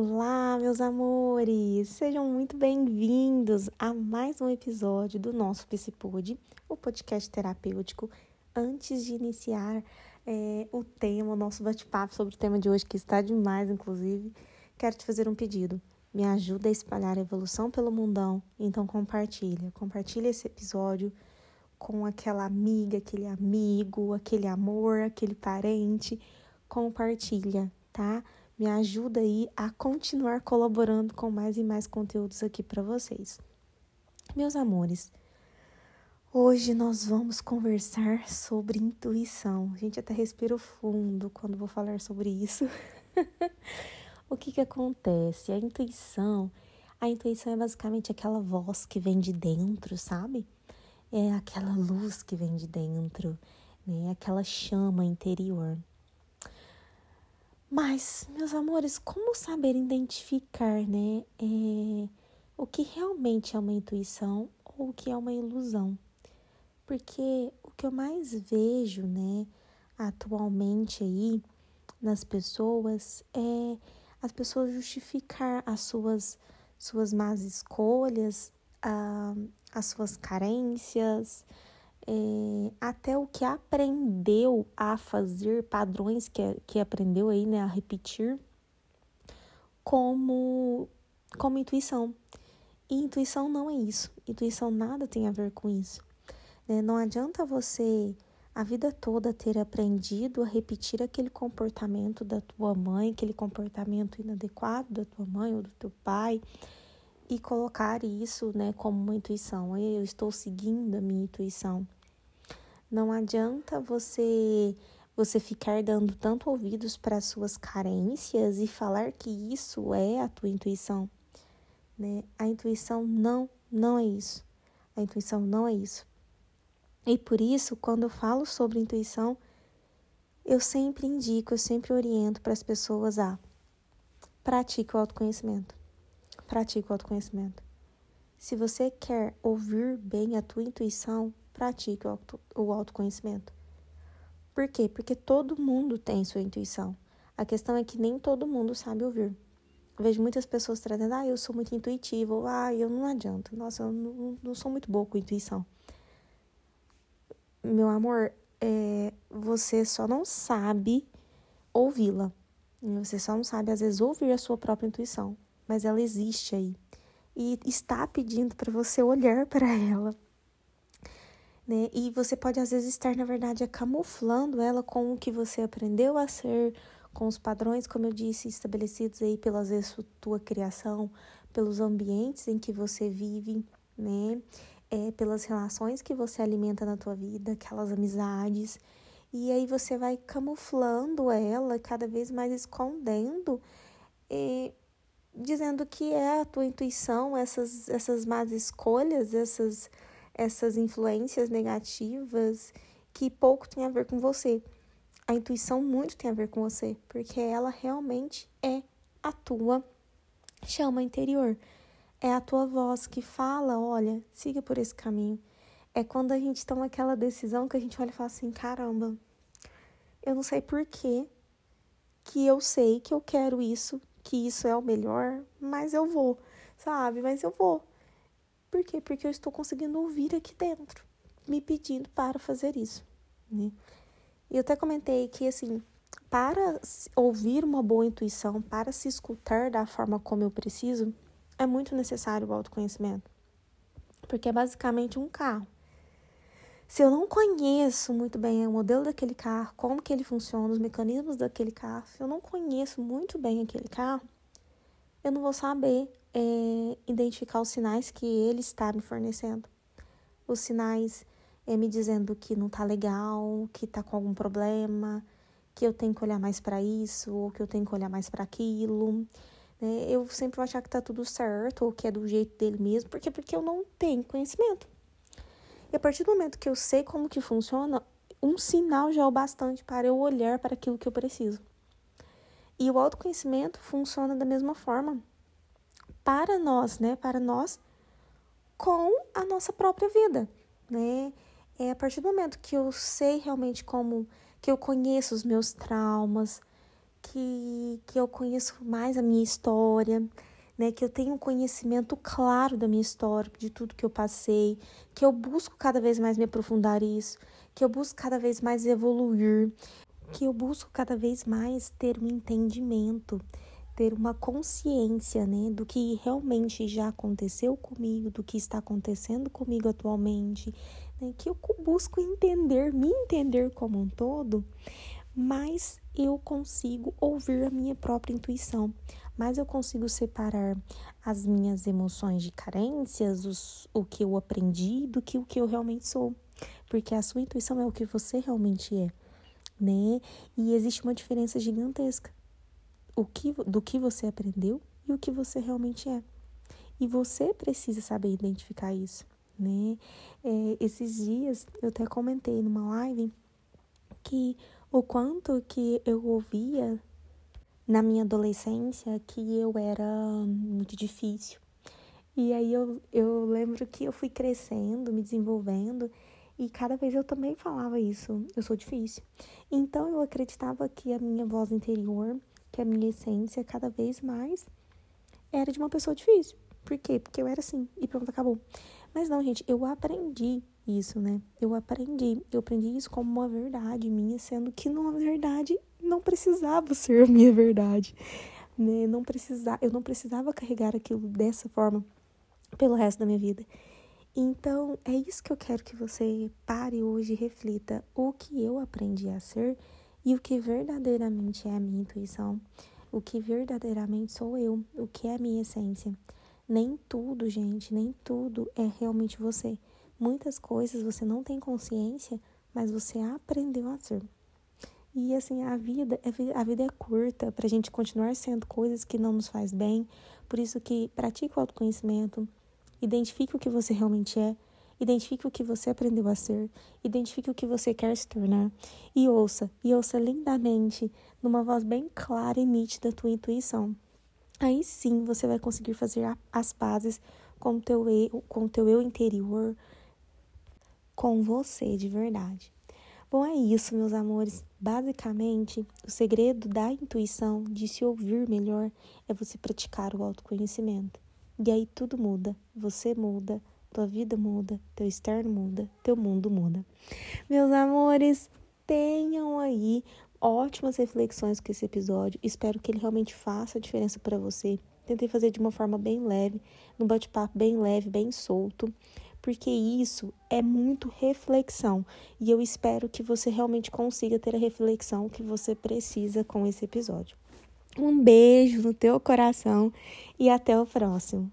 Olá, meus amores! Sejam muito bem-vindos a mais um episódio do nosso Psipod, o podcast terapêutico. Antes de iniciar é, o tema, o nosso bate-papo sobre o tema de hoje, que está demais, inclusive, quero te fazer um pedido. Me ajuda a espalhar a evolução pelo mundão, então compartilha. Compartilha esse episódio com aquela amiga, aquele amigo, aquele amor, aquele parente. Compartilha, tá? Me ajuda aí a continuar colaborando com mais e mais conteúdos aqui para vocês. Meus amores, hoje nós vamos conversar sobre intuição. A gente até respira fundo quando vou falar sobre isso. o que que acontece? A intuição, a intuição é basicamente aquela voz que vem de dentro, sabe? É aquela luz que vem de dentro, né? Aquela chama interior. Mas, meus amores, como saber identificar, né, é, o que realmente é uma intuição ou o que é uma ilusão? Porque o que eu mais vejo, né, atualmente aí nas pessoas é as pessoas justificar as suas suas más escolhas, ah, as suas carências, é, até o que aprendeu a fazer, padrões que, que aprendeu aí, né, a repetir, como, como intuição. E intuição não é isso. Intuição nada tem a ver com isso. Né? Não adianta você a vida toda ter aprendido a repetir aquele comportamento da tua mãe, aquele comportamento inadequado da tua mãe ou do teu pai e colocar isso, né, como uma intuição. Eu estou seguindo a minha intuição. Não adianta você você ficar dando tanto ouvidos para suas carências e falar que isso é a tua intuição, né? A intuição não, não é isso. A intuição não é isso. E por isso, quando eu falo sobre intuição, eu sempre indico, eu sempre oriento para as pessoas a pratique o autoconhecimento. Pratique o autoconhecimento. Se você quer ouvir bem a tua intuição, pratique o, auto, o autoconhecimento. Por quê? Porque todo mundo tem sua intuição. A questão é que nem todo mundo sabe ouvir. Eu vejo muitas pessoas trazendo, ah, eu sou muito intuitiva, ou ah, eu não adianto, nossa, eu não, não sou muito boa com intuição. Meu amor, é, você só não sabe ouvi-la. Você só não sabe, às vezes, ouvir a sua própria intuição, mas ela existe aí. E está pedindo para você olhar para ela, né? E você pode às vezes estar, na verdade, camuflando ela com o que você aprendeu a ser, com os padrões, como eu disse, estabelecidos aí pela vezes tua criação, pelos ambientes em que você vive, né? É, pelas relações que você alimenta na tua vida, aquelas amizades. E aí você vai camuflando ela, cada vez mais escondendo, e dizendo que é a tua intuição, essas, essas más escolhas, essas essas influências negativas que pouco tem a ver com você. A intuição muito tem a ver com você, porque ela realmente é a tua chama interior. É a tua voz que fala, olha, siga por esse caminho. É quando a gente toma aquela decisão que a gente olha e fala assim, caramba, eu não sei por que que eu sei que eu quero isso, que isso é o melhor, mas eu vou, sabe? Mas eu vou. Por quê? Porque eu estou conseguindo ouvir aqui dentro, me pedindo para fazer isso. Né? E eu até comentei que, assim, para ouvir uma boa intuição, para se escutar da forma como eu preciso, é muito necessário o autoconhecimento. Porque é basicamente um carro. Se eu não conheço muito bem o modelo daquele carro, como que ele funciona, os mecanismos daquele carro, se eu não conheço muito bem aquele carro, eu não vou saber é, identificar os sinais que ele está me fornecendo. Os sinais é, me dizendo que não tá legal, que tá com algum problema, que eu tenho que olhar mais para isso, ou que eu tenho que olhar mais para aquilo. Né? Eu sempre vou achar que tá tudo certo, ou que é do jeito dele mesmo, porque porque eu não tenho conhecimento. E a partir do momento que eu sei como que funciona, um sinal já é o bastante para eu olhar para aquilo que eu preciso. E o autoconhecimento funciona da mesma forma para nós, né? Para nós com a nossa própria vida, né? É a partir do momento que eu sei realmente como que eu conheço os meus traumas, que, que eu conheço mais a minha história, né? Que eu tenho um conhecimento claro da minha história, de tudo que eu passei, que eu busco cada vez mais me aprofundar isso, que eu busco cada vez mais evoluir, que eu busco cada vez mais ter um entendimento, ter uma consciência, né, do que realmente já aconteceu comigo, do que está acontecendo comigo atualmente, né, que eu busco entender, me entender como um todo, mas eu consigo ouvir a minha própria intuição, mas eu consigo separar as minhas emoções de carências, os, o que eu aprendi, do que o que eu realmente sou, porque a sua intuição é o que você realmente é né? E existe uma diferença gigantesca o que, do que você aprendeu e o que você realmente é. E você precisa saber identificar isso, né? É, esses dias eu até comentei numa live que o quanto que eu ouvia na minha adolescência que eu era muito difícil. E aí eu, eu lembro que eu fui crescendo, me desenvolvendo e cada vez eu também falava isso, eu sou difícil. Então eu acreditava que a minha voz interior, que a minha essência, cada vez mais era de uma pessoa difícil. Por quê? Porque eu era assim e pronto, acabou. Mas não, gente, eu aprendi isso, né? Eu aprendi, eu aprendi isso como uma verdade minha, sendo que numa verdade não precisava ser a minha verdade, né? Não precisava, eu não precisava carregar aquilo dessa forma pelo resto da minha vida. Então, é isso que eu quero que você pare hoje e reflita o que eu aprendi a ser e o que verdadeiramente é a minha intuição, o que verdadeiramente sou eu, o que é a minha essência. Nem tudo, gente, nem tudo é realmente você. Muitas coisas você não tem consciência, mas você aprendeu a ser. E assim, a vida, é a vida é curta para a gente continuar sendo coisas que não nos faz bem. Por isso que pratique o autoconhecimento, Identifique o que você realmente é, identifique o que você aprendeu a ser, identifique o que você quer se tornar e ouça, e ouça lindamente, numa voz bem clara e nítida a tua intuição. Aí sim você vai conseguir fazer as pazes com o teu eu, com o teu eu interior, com você de verdade. Bom, é isso, meus amores. Basicamente, o segredo da intuição, de se ouvir melhor, é você praticar o autoconhecimento. E aí tudo muda, você muda, tua vida muda, teu externo muda, teu mundo muda. Meus amores, tenham aí ótimas reflexões com esse episódio. Espero que ele realmente faça a diferença para você. Tentei fazer de uma forma bem leve, num bate-papo bem leve, bem solto, porque isso é muito reflexão e eu espero que você realmente consiga ter a reflexão que você precisa com esse episódio. Um beijo no teu coração e até o próximo.